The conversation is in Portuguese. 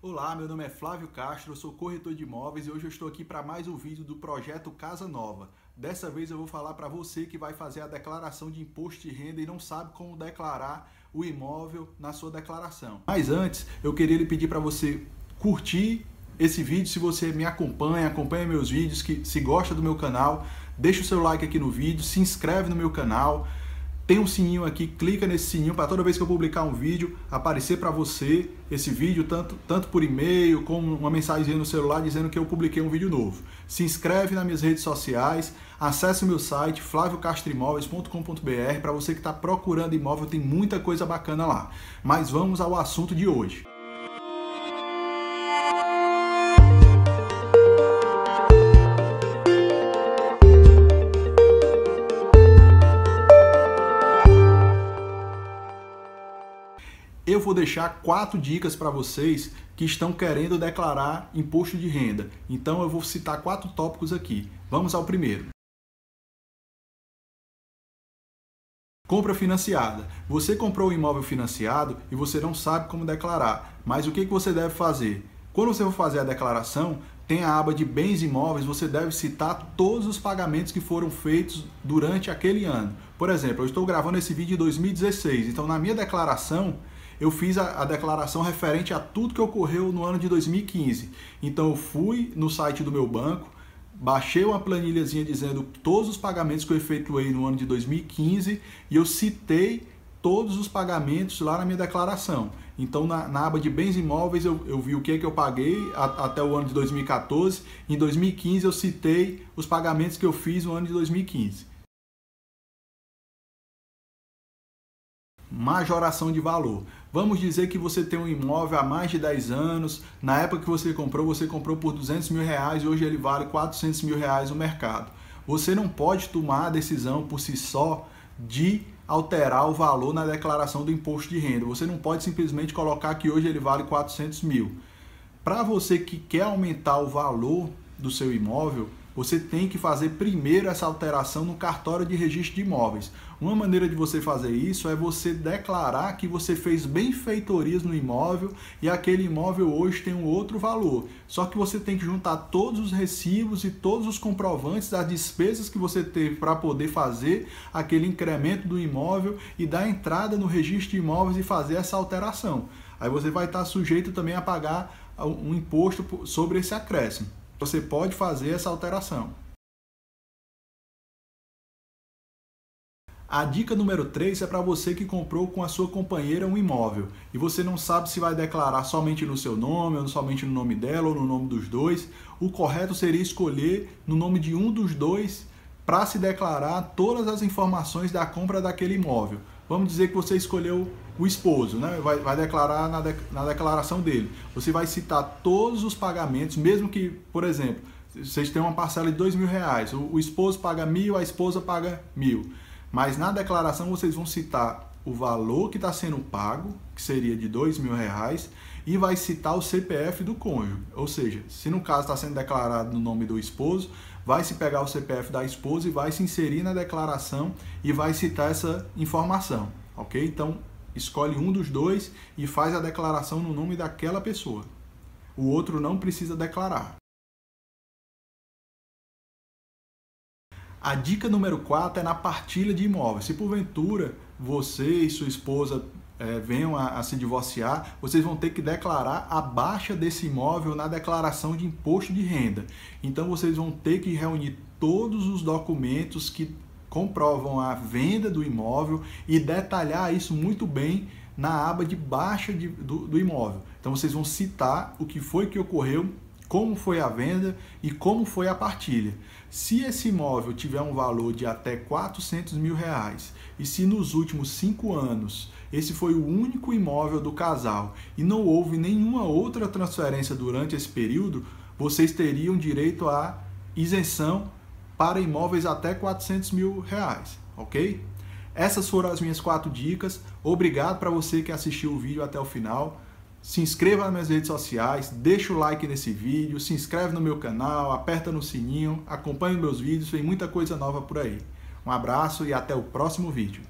Olá, meu nome é Flávio Castro, sou corretor de imóveis e hoje eu estou aqui para mais um vídeo do projeto Casa Nova. Dessa vez eu vou falar para você que vai fazer a declaração de imposto de renda e não sabe como declarar o imóvel na sua declaração. Mas antes, eu queria lhe pedir para você curtir esse vídeo se você me acompanha, acompanha meus vídeos, que se gosta do meu canal, deixa o seu like aqui no vídeo, se inscreve no meu canal, tem um sininho aqui, clica nesse sininho para toda vez que eu publicar um vídeo aparecer para você esse vídeo, tanto, tanto por e-mail como uma mensagem no celular dizendo que eu publiquei um vídeo novo. Se inscreve nas minhas redes sociais, acesse o meu site flaviocastrimóveis.com.br para você que está procurando imóvel, tem muita coisa bacana lá. Mas vamos ao assunto de hoje. Eu vou deixar quatro dicas para vocês que estão querendo declarar imposto de renda. Então eu vou citar quatro tópicos aqui. Vamos ao primeiro. Compra financiada. Você comprou um imóvel financiado e você não sabe como declarar. Mas o que você deve fazer? Quando você for fazer a declaração, tem a aba de bens imóveis, você deve citar todos os pagamentos que foram feitos durante aquele ano. Por exemplo, eu estou gravando esse vídeo em 2016, então na minha declaração eu fiz a, a, declaração referente a tudo que ocorreu no ano de 2015. Então eu fui no site do meu banco, baixei uma planilhazinha dizendo todos os pagamentos que eu efetuei no ano de 2015 e eu citei todos os pagamentos lá na minha declaração. Então, na, na aba de bens imóveis, eu, eu, vi o que, é que eu paguei a, até o ano de 2014. Em 2015, eu citei os pagamentos que eu fiz no ano de 2015. Majoração de valor. Vamos dizer que você tem um imóvel há mais de 10 anos, na época que você comprou, você comprou por 200 mil reais e hoje ele vale 400 mil reais no mercado. Você não pode tomar a decisão por si só de alterar o valor na declaração do imposto de renda. Você não pode simplesmente colocar que hoje ele vale 400 mil. Para você que quer aumentar o valor do seu imóvel, você tem que fazer primeiro essa alteração no cartório de registro de imóveis. Uma maneira de você fazer isso é você declarar que você fez benfeitorias no imóvel e aquele imóvel hoje tem um outro valor. Só que você tem que juntar todos os recibos e todos os comprovantes das despesas que você teve para poder fazer aquele incremento do imóvel e dar entrada no registro de imóveis e fazer essa alteração. Aí você vai estar sujeito também a pagar um imposto sobre esse acréscimo você pode fazer essa alteração. A dica número 3 é para você que comprou com a sua companheira um imóvel e você não sabe se vai declarar somente no seu nome ou somente no nome dela ou no nome dos dois. O correto seria escolher no nome de um dos dois para se declarar todas as informações da compra daquele imóvel. Vamos dizer que você escolheu o esposo, né? vai, vai declarar na, de, na declaração dele. Você vai citar todos os pagamentos, mesmo que, por exemplo, vocês têm uma parcela de dois mil reais, o, o esposo paga mil, a esposa paga mil. Mas na declaração vocês vão citar o valor que está sendo pago, que seria de dois mil reais, e vai citar o CPF do cônjuge. Ou seja, se no caso está sendo declarado no nome do esposo, vai se pegar o CPF da esposa e vai se inserir na declaração e vai citar essa informação, ok? Então escolhe um dos dois e faz a declaração no nome daquela pessoa. O outro não precisa declarar. A dica número 4 é na partilha de imóveis. Se porventura você e sua esposa é, venham a, a, se divorciar, vocês vão ter que declarar a baixa desse imóvel na declaração de imposto de renda. Então vocês vão ter que reunir todos os documentos que comprovam a venda do imóvel e detalhar isso muito bem na aba de baixa de, do, do imóvel. Então vocês vão citar o que foi que ocorreu, como foi a venda e como foi a partilha. Se esse imóvel tiver um valor de até 400 mil reais e se nos últimos cinco anos esse foi o único imóvel do casal e não houve nenhuma outra transferência durante esse período, vocês teriam direito à isenção para imóveis até 400 mil reais, ok? Essas foram as minhas quatro dicas. Obrigado para você que assistiu o vídeo até o final. Se inscreva nas minhas redes sociais, deixa o like nesse vídeo, se inscreve no meu canal, aperta no sininho, acompanhe meus vídeos, tem muita coisa nova por aí. Um abraço e até o próximo vídeo.